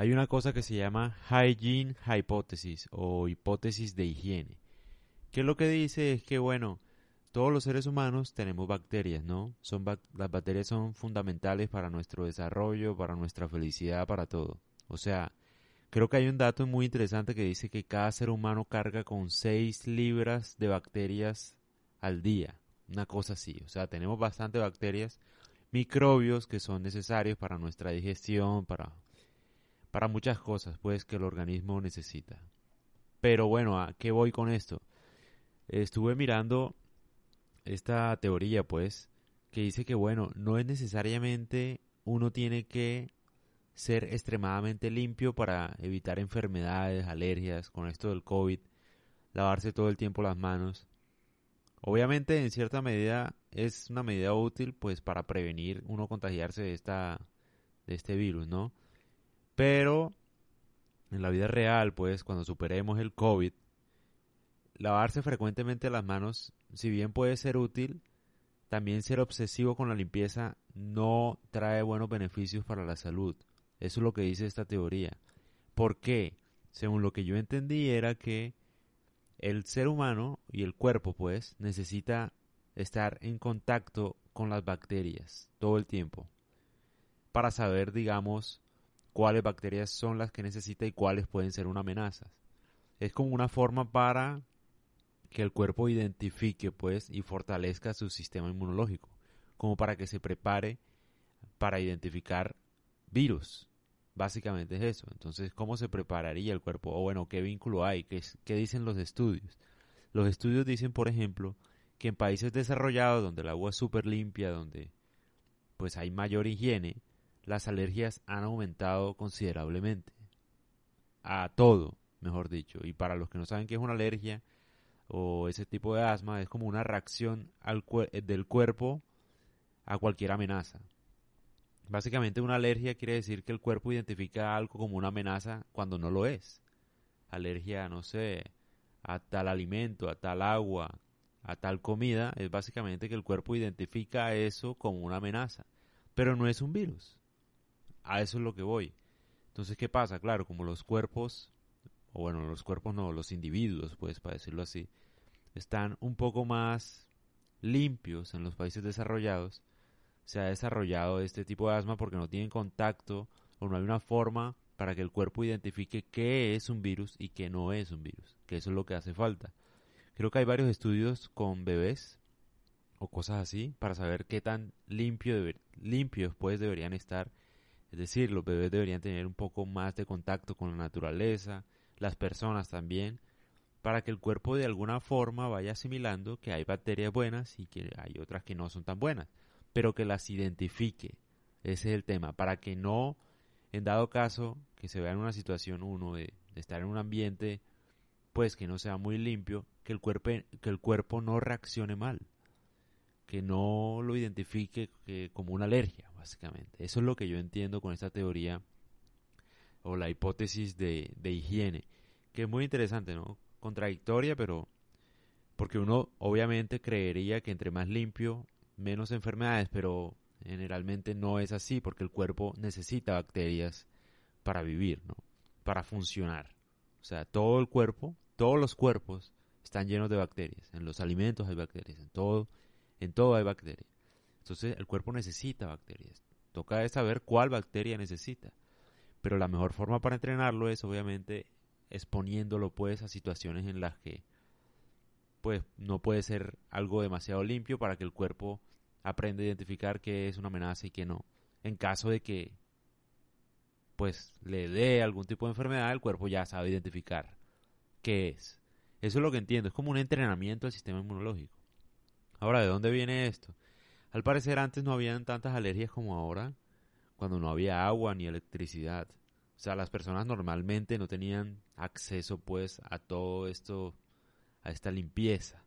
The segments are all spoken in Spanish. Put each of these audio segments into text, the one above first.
Hay una cosa que se llama Hygiene Hypothesis o hipótesis de higiene, que lo que dice es que, bueno, todos los seres humanos tenemos bacterias, ¿no? Son las bacterias son fundamentales para nuestro desarrollo, para nuestra felicidad, para todo. O sea, creo que hay un dato muy interesante que dice que cada ser humano carga con 6 libras de bacterias al día. Una cosa así. O sea, tenemos bastante bacterias, microbios que son necesarios para nuestra digestión, para para muchas cosas, pues, que el organismo necesita. Pero bueno, ¿a qué voy con esto? Estuve mirando esta teoría, pues, que dice que, bueno, no es necesariamente uno tiene que ser extremadamente limpio para evitar enfermedades, alergias, con esto del COVID, lavarse todo el tiempo las manos. Obviamente, en cierta medida, es una medida útil, pues, para prevenir uno contagiarse de, esta, de este virus, ¿no? Pero en la vida real, pues cuando superemos el COVID, lavarse frecuentemente las manos, si bien puede ser útil, también ser obsesivo con la limpieza no trae buenos beneficios para la salud. Eso es lo que dice esta teoría. ¿Por qué? Según lo que yo entendí era que el ser humano y el cuerpo pues necesita estar en contacto con las bacterias todo el tiempo para saber digamos cuáles bacterias son las que necesita y cuáles pueden ser una amenaza. Es como una forma para que el cuerpo identifique pues y fortalezca su sistema inmunológico, como para que se prepare para identificar virus. Básicamente es eso. Entonces, ¿cómo se prepararía el cuerpo? O bueno, ¿qué vínculo hay? ¿Qué, qué dicen los estudios? Los estudios dicen, por ejemplo, que en países desarrollados, donde el agua es súper limpia, donde pues hay mayor higiene, las alergias han aumentado considerablemente. A todo, mejor dicho. Y para los que no saben qué es una alergia o ese tipo de asma, es como una reacción al eh, del cuerpo a cualquier amenaza. Básicamente una alergia quiere decir que el cuerpo identifica algo como una amenaza cuando no lo es. Alergia, no sé, a tal alimento, a tal agua, a tal comida, es básicamente que el cuerpo identifica eso como una amenaza. Pero no es un virus a eso es lo que voy. Entonces, ¿qué pasa? Claro, como los cuerpos, o bueno, los cuerpos no, los individuos, pues, para decirlo así, están un poco más limpios en los países desarrollados, se ha desarrollado este tipo de asma porque no tienen contacto o no hay una forma para que el cuerpo identifique qué es un virus y qué no es un virus, que eso es lo que hace falta. Creo que hay varios estudios con bebés o cosas así para saber qué tan limpio limpios pues deberían estar es decir, los bebés deberían tener un poco más de contacto con la naturaleza, las personas también, para que el cuerpo de alguna forma vaya asimilando que hay bacterias buenas y que hay otras que no son tan buenas, pero que las identifique. Ese es el tema, para que no, en dado caso, que se vea en una situación uno de, estar en un ambiente, pues que no sea muy limpio, que el cuerpo, que el cuerpo no reaccione mal, que no lo identifique como una alergia básicamente. Eso es lo que yo entiendo con esta teoría o la hipótesis de, higiene, que es muy interesante, ¿no? Contradictoria, pero porque uno obviamente creería que entre más limpio, menos enfermedades, pero generalmente no es así, porque el cuerpo necesita bacterias para vivir, ¿no? Para funcionar. O sea, todo el cuerpo, todos los cuerpos están llenos de bacterias. En los alimentos hay bacterias, en todo, en todo hay bacterias. Entonces el cuerpo necesita bacterias. Toca saber cuál bacteria necesita. Pero la mejor forma para entrenarlo es obviamente exponiéndolo pues a situaciones en las que pues no puede ser algo demasiado limpio para que el cuerpo aprenda a identificar qué es una amenaza y qué no. En caso de que pues le dé algún tipo de enfermedad, el cuerpo ya sabe identificar qué es. Eso es lo que entiendo, es como un entrenamiento del sistema inmunológico. Ahora, ¿de dónde viene esto? Al parecer antes no habían tantas alergias como ahora, cuando no había agua ni electricidad. O sea, las personas normalmente no tenían acceso pues a todo esto, a esta limpieza,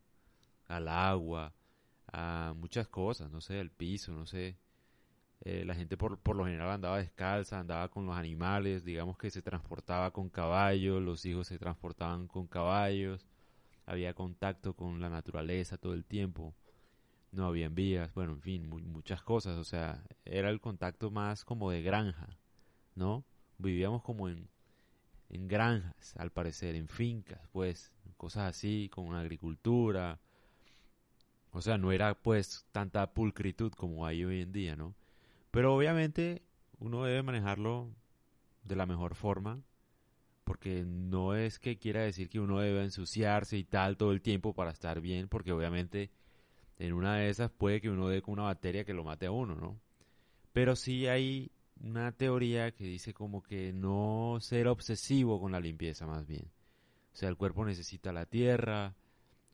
al agua, a muchas cosas, no sé, el piso, no sé. Eh, la gente por, por lo general andaba descalza, andaba con los animales, digamos que se transportaba con caballos, los hijos se transportaban con caballos, había contacto con la naturaleza todo el tiempo no había vías, bueno, en fin, muchas cosas, o sea, era el contacto más como de granja, ¿no? vivíamos como en, en granjas, al parecer, en fincas, pues, cosas así, con agricultura. O sea, no era pues tanta pulcritud como hay hoy en día, ¿no? Pero obviamente uno debe manejarlo de la mejor forma, porque no es que quiera decir que uno debe ensuciarse y tal todo el tiempo para estar bien, porque obviamente en una de esas puede que uno dé con una bacteria que lo mate a uno, ¿no? Pero sí hay una teoría que dice como que no ser obsesivo con la limpieza más bien. O sea, el cuerpo necesita la tierra,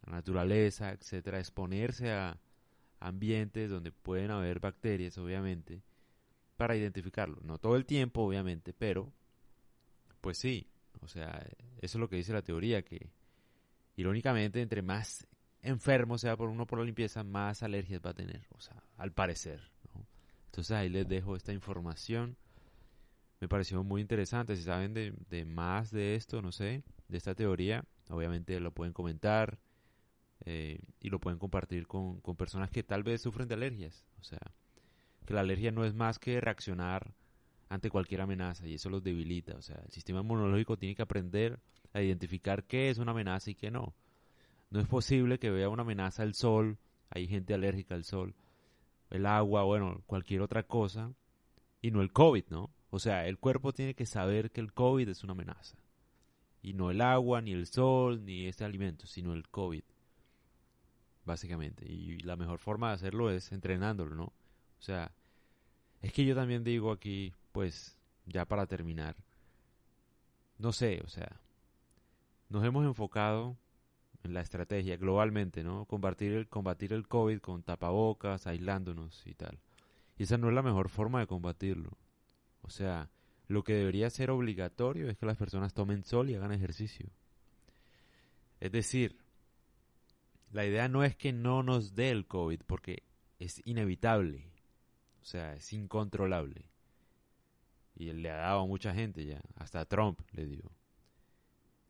la naturaleza, etcétera, exponerse a ambientes donde pueden haber bacterias, obviamente, para identificarlo. No todo el tiempo, obviamente, pero pues sí, o sea, eso es lo que dice la teoría, que irónicamente entre más enfermo sea por uno por la limpieza, más alergias va a tener, o sea, al parecer. Entonces ahí les dejo esta información. Me pareció muy interesante. Si saben de, de más de esto, no sé, de esta teoría, obviamente lo pueden comentar eh, y lo pueden compartir con, con personas que tal vez sufren de alergias. O sea, que la alergia no es más que reaccionar ante cualquier amenaza y eso los debilita. O sea, el sistema inmunológico tiene que aprender a identificar qué es una amenaza y qué no. No es posible que vea una amenaza el sol, hay gente alérgica al sol, el agua, bueno, cualquier otra cosa, y no el COVID, ¿no? O sea, el cuerpo tiene que saber que el COVID es una amenaza. Y no el agua, ni el sol, ni este alimento, sino el COVID. Básicamente. Y la mejor forma de hacerlo es entrenándolo, ¿no? O sea, es que yo también digo aquí, pues, ya para terminar, no sé, o sea, nos hemos enfocado en la estrategia globalmente, ¿no? Combatir el, combatir el COVID con tapabocas, aislándonos y tal. Y esa no es la mejor forma de combatirlo. O sea, lo que debería ser obligatorio es que las personas tomen sol y hagan ejercicio. Es decir, la idea no es que no nos dé el COVID, porque es inevitable. O sea, es incontrolable. Y le ha dado a mucha gente ya. Hasta Trump le dio.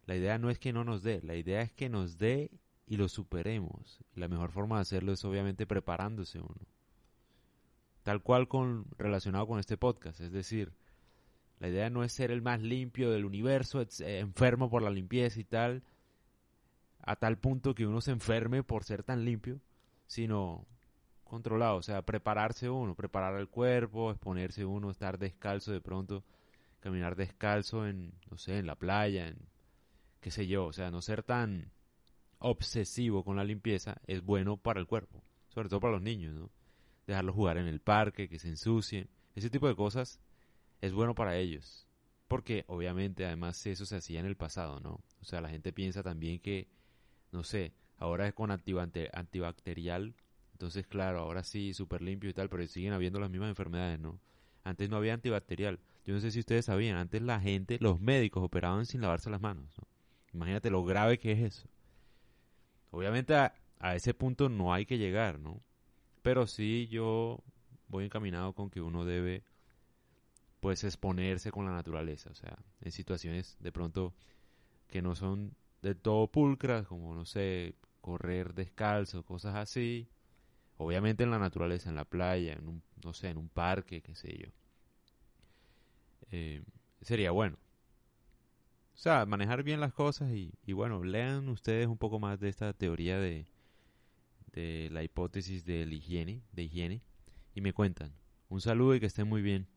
La idea no es que no nos dé, la idea es que nos dé y lo superemos. La mejor forma de hacerlo es obviamente preparándose uno. Tal cual con relacionado con este podcast, es decir, la idea no es ser el más limpio del universo, eh, enfermo por la limpieza y tal, a tal punto que uno se enferme por ser tan limpio, sino controlado, o sea, prepararse uno, preparar el cuerpo, exponerse uno, estar descalzo de pronto, caminar descalzo en, no sé, en la playa, en qué sé yo, o sea, no ser tan obsesivo con la limpieza es bueno para el cuerpo, sobre todo para los niños, ¿no? Dejarlos jugar en el parque, que se ensucien, ese tipo de cosas es bueno para ellos. Porque obviamente además eso se hacía en el pasado, ¿no? O sea, la gente piensa también que, no sé, ahora es con antibacterial, entonces claro, ahora sí, súper limpio y tal, pero siguen habiendo las mismas enfermedades, ¿no? Antes no había antibacterial. Yo no sé si ustedes sabían, antes la gente, los médicos operaban sin lavarse las manos, ¿no? Imagínate lo grave que es eso. Obviamente a, ese punto no hay que llegar, ¿no? Pero sí yo voy encaminado con que uno debe pues exponerse con la naturaleza, o sea, en situaciones de pronto que no son de todo pulcras, como no sé, correr descalzo, cosas así. Obviamente en la naturaleza, en la playa, en un, no sé, en un parque, qué sé yo. Eh, sería bueno. O sea, manejar bien las cosas y, y, bueno, lean ustedes un poco más de esta teoría de, de la hipótesis de higiene, de higiene y me cuentan. Un saludo y que estén muy bien.